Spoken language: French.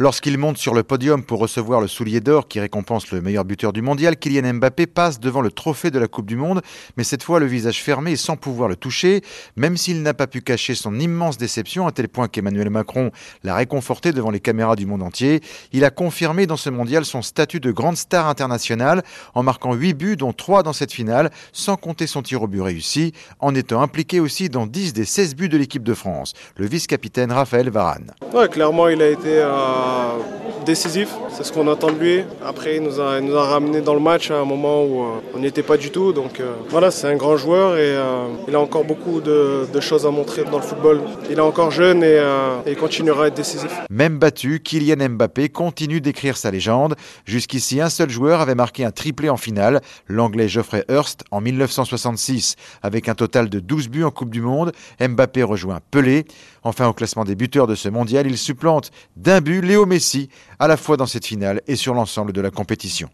Lorsqu'il monte sur le podium pour recevoir le soulier d'or qui récompense le meilleur buteur du mondial, Kylian Mbappé passe devant le trophée de la Coupe du Monde, mais cette fois le visage fermé et sans pouvoir le toucher, même s'il n'a pas pu cacher son immense déception à tel point qu'Emmanuel Macron l'a réconforté devant les caméras du monde entier. Il a confirmé dans ce mondial son statut de grande star internationale en marquant 8 buts, dont 3 dans cette finale, sans compter son tir au but réussi, en étant impliqué aussi dans 10 des 16 buts de l'équipe de France. Le vice-capitaine Raphaël Varane. Euh uh, décisif, c'est ce qu'on attend de lui. Après, il nous a, nous a ramené dans le match à un moment où euh, on n'y était pas du tout. Donc euh, voilà, c'est un grand joueur et euh, il a encore beaucoup de, choses à montrer dans le football. Il est encore jeune et, il continuera à être décisif. Même battu, Kylian Mbappé continue d'écrire sa légende. Jusqu'ici, un seul joueur avait marqué un triplé en finale, l'anglais Geoffrey Hurst en 1966. Avec un total de 12 buts en Coupe du Monde, Mbappé rejoint Pelé. Enfin, au classement des buteurs de ce mondial, il supplante d'un but Léo Messi, à la fois dans cette finale et sur l'ensemble de la compétition.